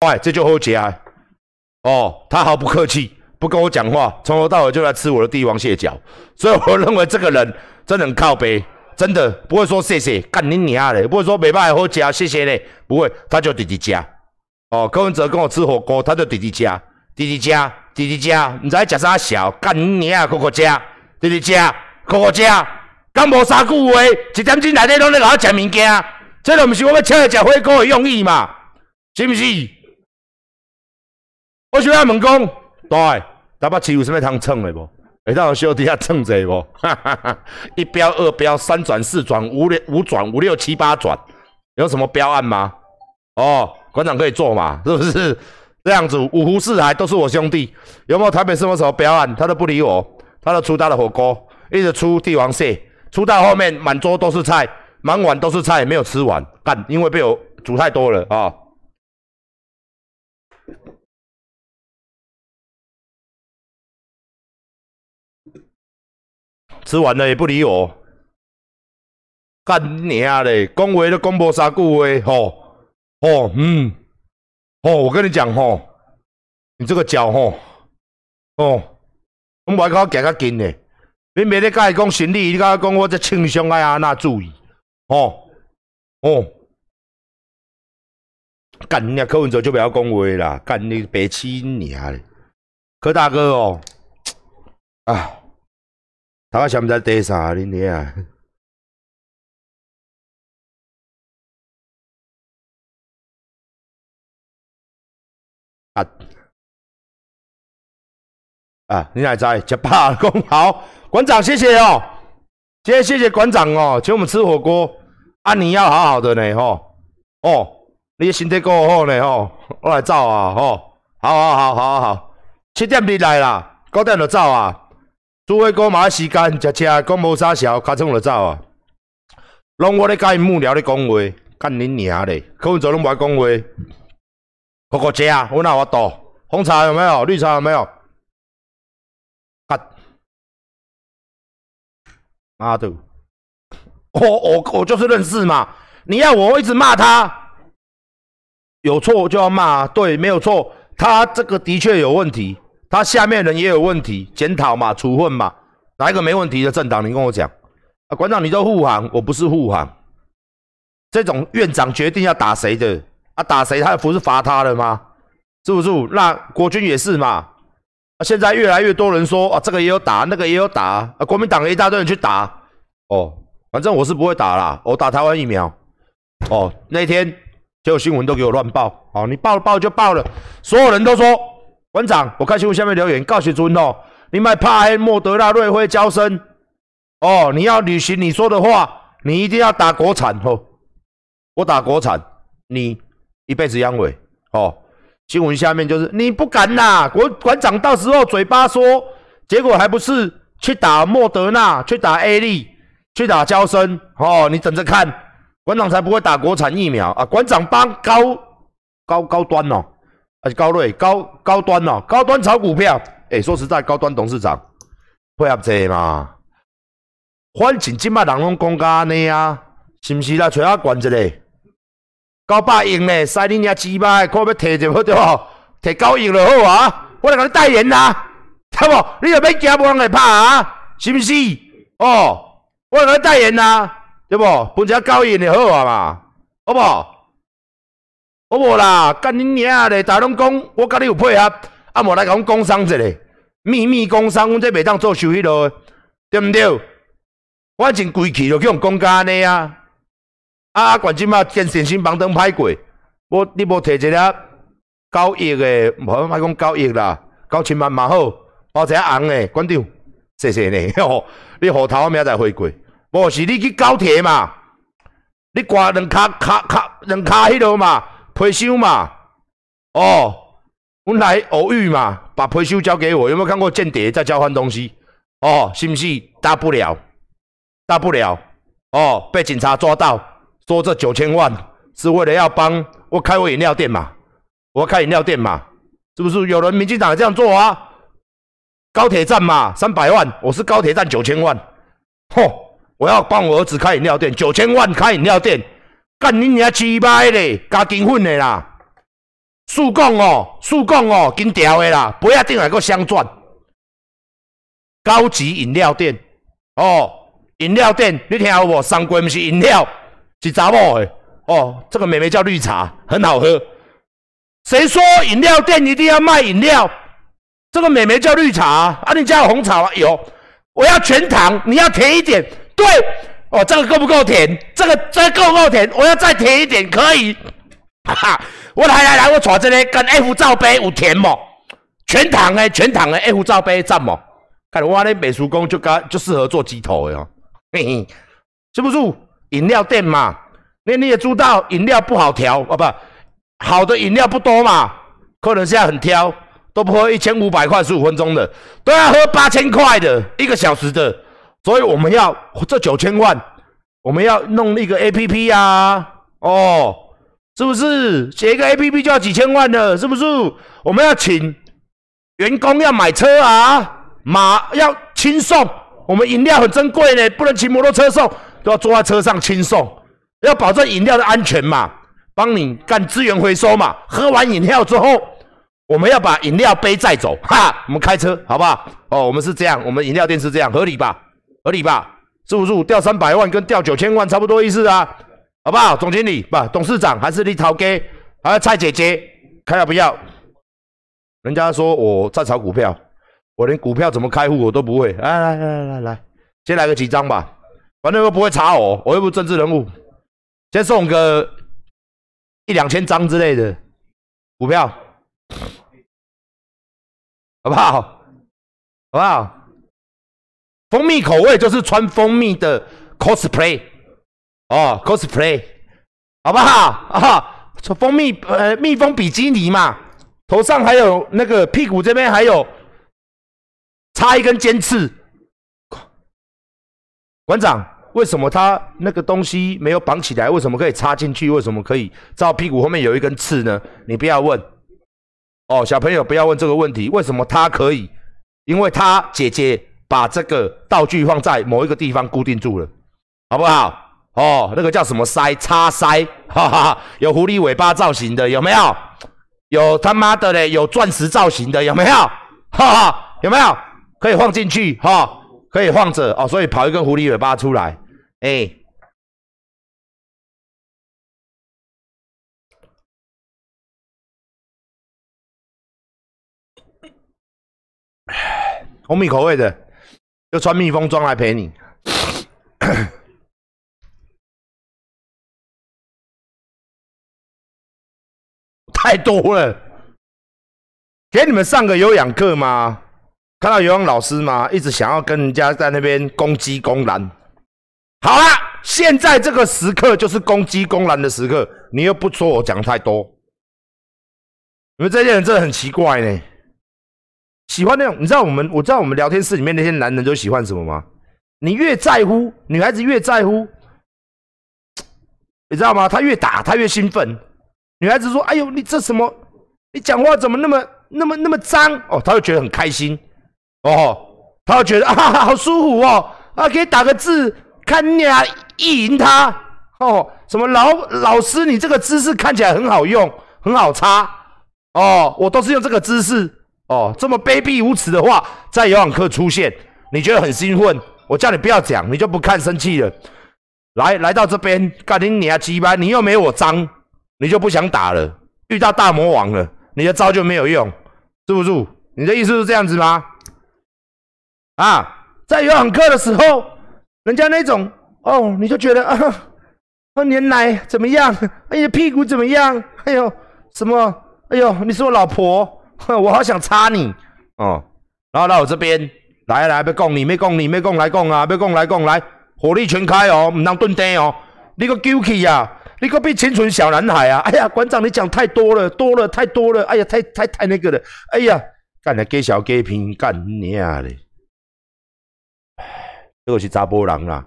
哎，这就好吃啊！哦，他毫不客气，不跟我讲话，从头到尾就来吃我的帝王蟹脚，所以我认为这个人真的很靠背，真的不会说谢谢，干你娘嘞，不会说没办法好吃，谢谢嘞，不会，他就直直加。哦，柯文哲跟我吃火锅，他就直直加，直直加，直直加，你知食啥小？干你娘，哥哥加，直直加，哥哥加，敢无三句话，一点钟内底拢在甲我食物件，这都不是我要请来食火锅的用意嘛？是不是？我想要问讲，对，台北市有啥物通蹭的无？会当小弟下蹭者无？哈哈哈！一标二标三转四转五六五转五六七八转，有什么标案吗？哦，馆长可以做嘛？是不是这样子？五湖四海都是我兄弟，有没有台北市府什么标案？他都不理我，他都出他的火锅，一直出帝王蟹，出到后面满桌都是菜，满碗都是菜，没有吃完，干，因为被我煮太多了啊。吃完了也不理我，干你啊嘞！讲话都讲无三句话，吼吼嗯吼，我跟你讲吼，你这个脚吼哦，我外口行较近嘞，你每日甲伊讲行李，你甲伊讲我这轻伤爱安那注意，吼哦，干你啊！柯文哲就不要讲话啦，干你白痴你啊嘞，柯大哥哦，啊。他想不在地啥，恁 你啊？啊啊！你还在？吃饱了，讲好，馆长谢谢哦，今天谢谢馆长哦，请我们吃火锅。啊，你要好好的呢，吼哦，你身体够好呢，吼，我来走啊，吼，好好好好好，七点你来啦，九点就走啊。诸位哥马时间，食吃讲无啥笑，卡冲就走啊！拢我咧甲因幕僚咧讲话，干恁娘咧！可能做拢无爱讲话。哥哥姐啊，我哪有倒？红茶有没有？绿茶有没有？啊！妈的！我我我就是认识嘛！你要我一直骂他，有错就要骂，对，没有错，他这个的确有问题。他下面人也有问题，检讨嘛，处分嘛，哪一个没问题的政党？你跟我讲啊，馆长，你都护航，我不是护航。这种院长决定要打谁的啊？打谁？他不是罚他的吗？是不是？那国军也是嘛？啊，现在越来越多人说啊，这个也有打，那个也有打啊，国民党一大堆人去打哦。反正我是不会打啦，我打台湾疫苗哦。那天就有新闻都给我乱报，哦，你报了报就报了，所有人都说。馆长，我看新闻下面留言，告诉尊哦，你买帕黑莫德纳瑞辉交生哦，你要履行你说的话，你一定要打国产哦。我打国产，你一辈子阳痿哦。新闻下面就是你不敢呐，国馆长到时候嘴巴说，结果还不是去打莫德纳，去打 A 利，去打交生哦。你等着看，馆长才不会打国产疫苗啊！馆长帮高高高端哦。高瑞高高端哦，高端炒股票，哎，说实在，高端董事长配合这嘛？反正即摆人拢讲甲安尼啊，是毋是啦？找我管一个，九百亿呢，使恁遐鸡巴，看要摕就好对无？摕九亿就好啊！我来甲你代言啦，听无？你又免惊无人来拍啊？是毋是？哦，我来甲你代言啦，对无？分一九亿就好啊嘛，好无？好无啦，干恁娘嘞！大家拢讲我甲你有配合，啊无来甲阮工商一个秘密工商，阮这袂当做收迄落，对毋对？我真规气就去用讲安尼啊！啊，冠军嘛，见信心帮灯歹过，我你无摕一粒九亿的，无莫讲九亿啦，九千万嘛好，包一个红的，馆长，谢谢你，吼！你户头明仔载回过，无是你去高铁嘛？你挂两卡卡卡两卡迄落嘛？退休嘛，哦，我来偶遇嘛，把退休交给我。有没有看过间谍在交换东西？哦，是不是？大不了，大不了，哦，被警察抓到，说这九千万是为了要帮我开我饮料店嘛？我开饮料店嘛？是不是？有人民进党这样做啊？高铁站嘛，三百万，我是高铁站九千万，吼，我要帮我儿子开饮料店，九千万开饮料店。干你娘鸡巴嘞，加金粉的啦！速供哦，速供哦，紧调的啦，不要定来个镶钻。高级饮料店哦，饮料店，你听有无？上柜不是饮料，是查某的哦。这个妹妹叫绿茶，很好喝。谁说饮料店一定要卖饮料？这个妹妹叫绿茶啊，你家有红茶吗？有。我要全糖，你要甜一点。对，哦，这个够不够甜？这个这个够不够甜？我要再甜一点，可以。哈哈，我来来来，我坐这里跟 F 罩杯有甜么？全糖的，全糖的 F 罩杯赞么？看我那美术工就刚就适合做鸡头的哦。嘿嘿，是不是？饮料店嘛，那你也知道饮料不好调啊，不，好的饮料不多嘛，客人现在很挑。都不喝一千五百块十五分钟的，都要喝八千块的一个小时的，所以我们要这九千万，我们要弄一个 A P P 啊，哦，是不是？写一个 A P P 就要几千万的，是不是？我们要请员工要买车啊，马要轻送，我们饮料很珍贵呢，不能骑摩托车送，都要坐在车上轻送，要保证饮料的安全嘛，帮你干资源回收嘛，喝完饮料之后。我们要把饮料杯载走，哈，我们开车好不好？哦，我们是这样，我们饮料店是这样，合理吧？合理吧？是不是掉三百万跟掉九千万差不多意思啊？好不好？总经理不，董事长还是你陶哥，还有蔡姐姐，看要不要？人家说我在炒股票，我连股票怎么开户我都不会。来来来来来，先来个几张吧，反正又不会查我，我又不是政治人物，先送个一两千张之类的股票。好不好？好不好？蜂蜜口味就是穿蜂蜜的 cosplay 哦，cosplay 好不好？啊，穿蜂蜜呃蜜蜂比基尼嘛，头上还有那个屁股这边还有插一根尖刺。馆长，为什么他那个东西没有绑起来？为什么可以插进去？为什么可以照屁股后面有一根刺呢？你不要问。哦，小朋友不要问这个问题，为什么他可以？因为他姐姐把这个道具放在某一个地方固定住了，好不好？哦，那个叫什么塞？插塞，哈哈，有狐狸尾巴造型的有没有？有他妈的嘞，有钻石造型的有没有？哈哈，有没有？可以放进去哈，可以放着哦，所以跑一根狐狸尾巴出来，哎。红米口味的，就穿蜜蜂装来陪你，太多了。给你们上个有氧课吗？看到有氧老师吗？一直想要跟人家在那边攻击公然。好了，现在这个时刻就是攻击公然的时刻，你又不说我讲太多，你们这些人真的很奇怪呢。喜欢那种，你知道我们，我知道我们聊天室里面那些男人都喜欢什么吗？你越在乎，女孩子越在乎，你知道吗？他越打，他越兴奋。女孩子说：“哎呦，你这什么？你讲话怎么那么、那么、那么脏？”哦，他会觉得很开心。哦，他会觉得啊，好舒服哦，啊，可以打个字，看你啊，意淫他。哦，什么老老师，你这个姿势看起来很好用，很好擦。哦，我都是用这个姿势。哦，这么卑鄙无耻的话在游泳课出现，你觉得很兴奋？我叫你不要讲，你就不看生气了。来，来到这边，干你你啊鸡巴，你又没我脏，你就不想打了。遇到大魔王了，你的招就没有用，是不是？你的意思是这样子吗？啊，在游泳课的时候，人家那种哦，你就觉得啊，啊，你奶怎么样？哎呀，屁股怎么样？哎呦，什么？哎呦，你是我老婆。我好想插你。哦，然后到我这边来来，别讲你，别讲你，别讲来讲啊，别讲来讲来，火力全开哦，唔当蹲低哦，你个 guilty 呀，你个比清纯小男孩啊！哎呀，馆长你讲太多了，多了太多了，哎呀，太太太那个了，哎呀，干来给小给平干你啊嘞！这个是查甫人啦，